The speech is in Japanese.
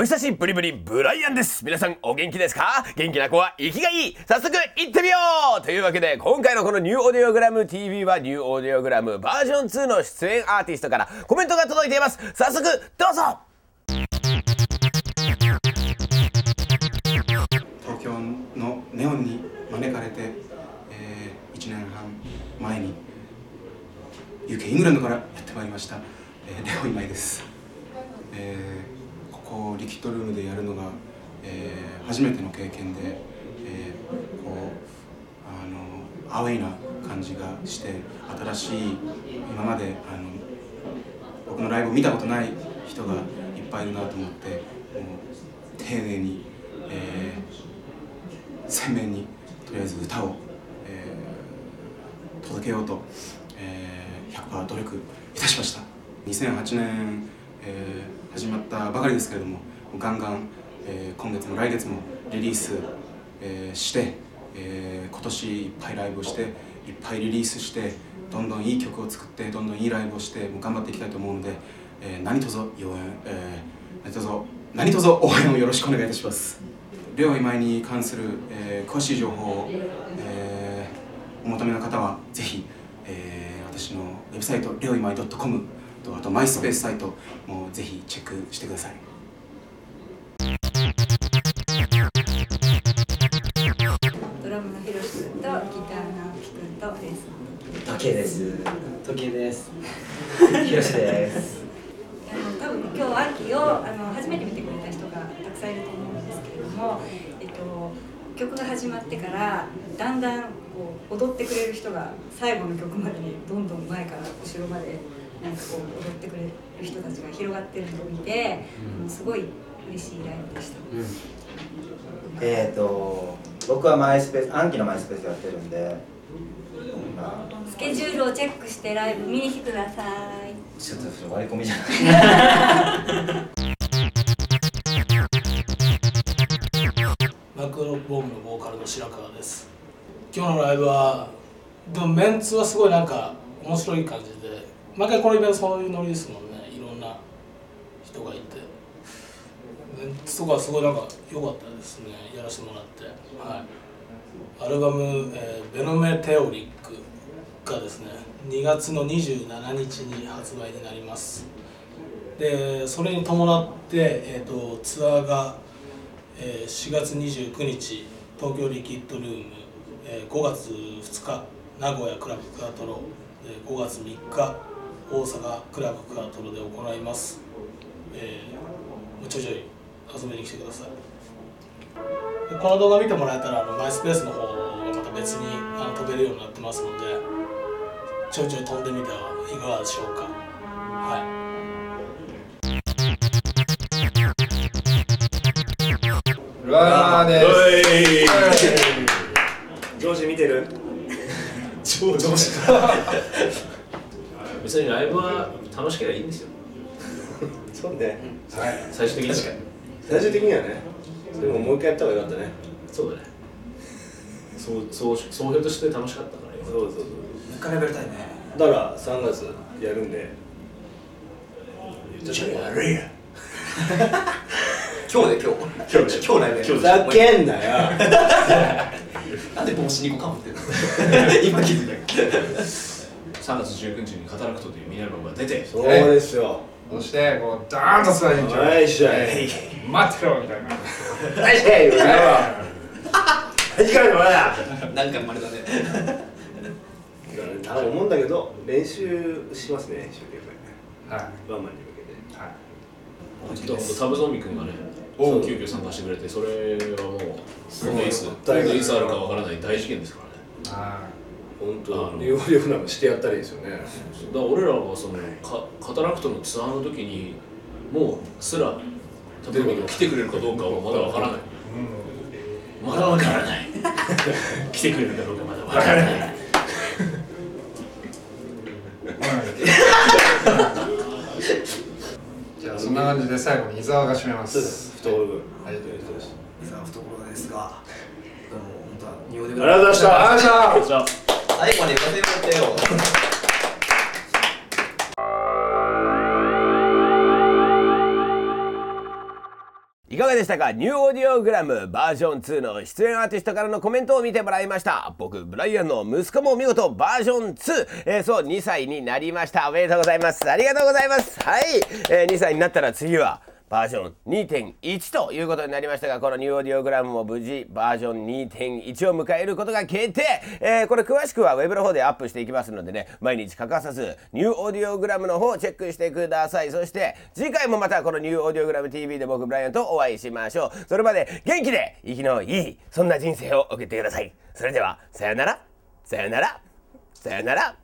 お久しぶりぶりブライアンです。皆さんお元気ですか？元気な子は生きがいい。早速行ってみよう。というわけで今回のこのニューオーディオグラム TV はニューオーディオグラムバージョン2の出演アーティストからコメントが届いています。早速どうぞ。東京のネオンに招かれて、えー、1年半前に UK イングランドからやってまいりました、えー、レオ今井です、えーここリキッドルームでやるのが、えー初めての経験で、えーこうあのアウェイな感じがして新しい今まであの僕のライブを見たことない人がいっぱいいるなと思ってもう丁寧に、えー鮮明にとりあえず歌を、えー届けようと、えー100%努力いたしました。2008年、えー始まったばかりですけれどもガンガン、えー今月も来月もリリース、えーして、えー今年いっぱいライブをしていっぱいリリースしてどんどんいい曲を作ってどんどんいいライブをしてもう頑張っていきたいと思うので、えー何卒応援、えー何卒何卒応援をよろしくお願いいたします。両今井に関する、えー詳しい情報を、えーお求めの方はぜひ、えー私のウェブサイト両今井 .com とあとマイスペースサイトもぜひチェックしてくださいドラムのひろし君とギターの直樹君とベースの時計です。時計です。ひろしです。あの多分今日秋をあの初めて見てくれた人がたくさんいると思うんですけれども、えっと、曲が始まってからだんだんこう踊ってくれる人が最後の曲までにどんどん前から後ろまでなんかこう踊ってくれる人たちが広がってるのを見て、あのすごい嬉しいライブでした。えっ、ー、と僕はマイスペース、暗記のマイスペースやってるんで、まあスケジュールをチェックしてライブ見に来てください。ちょっと割り込みじゃない？マクロボームのボーカルの白川です今日のライブはでもメンツはすごいなんか面白い感じで毎回このイベントそういうノリですもんね。いろんな人がいて。メンツとかすごいなんか良かったですね。やらせてもらって。はい。アルバム「えーベノメテオリック」がですね2月の27日に発売になります。でそれに伴って、えー、とツアーがえー4月29日東京リキッドルーム、えー5月2日名古屋クラブクアトロ、えー5月3日大阪クラブクアトロで行います、えーもうちょいちょい遊びに来てください。でこの動画見てもらえたらあのマイスペースの方がまた別にあの飛べるようになってますのでちょいちょい飛んでみてはいかがでしょうか。はい。ルアーです。上司見てる？上司別にライブは楽しければいいんですよ。そうね。最終的に最終的にはね。それももう一回やった方がよかったね。そうだね。そうそう総評として楽しかったからよそうそうそう。もう一回レベルたいね。だから3月やるんで。じゃあやれや。今日で今日。今日今日ライブやる。ふざけんなよ。なんで帽子2個かぶってるの？今気づいた。3月19日にカタラクトというミネルバムが出てそうですよ。そしてもうダーンと座りに行っちゃうはいしゃい待ってろみたいな。はいしゃいよ時間のまだなんかまれだね。頼む思うんだけど練習しますね一生懸命はいワンマンに向けてはい。本当タブゾンビ君がね急遽参加してくれてそれはもう今度いつ大今度いつあるかわからない大事件ですからね。は本当要領なのしてやったらいいですよね。だから俺らはそのカカタラクトのツアーの時にもうすらタブゾンビ君が来てくれるかどうかはまだわからない。まだわからない。来てくれるかどうかまだわからない。い。じゃあそんな感じで最後に伊沢が締めま。そうです。す懐分はい。さあ懐ですが、どうも本当は入でありがとうございました最後まで言わせてもらってよ。いかがでしたか？ニューオーディオグラムバージョン2の出演アーティストからのコメントを見てもらいました。僕ブライアンの息子も見事バージョン2、えーそう2歳になりました。おめでとうございます。ありがとうございます。はい、えー2歳になったら次は？バージョン2.1ということになりましたがこのニューオーディオグラムも無事バージョン2.1を迎えることが決定、えーこれ詳しくはウェブの方でアップしていきますのでね毎日欠かさずニューオーディオグラムの方をチェックしてください。そして次回もまたこのニューオーディオグラム TV で僕ブライアンとお会いしましょう。それまで元気で息のいいそんな人生を送ってください。それではさよなら。さよなら。さよなら。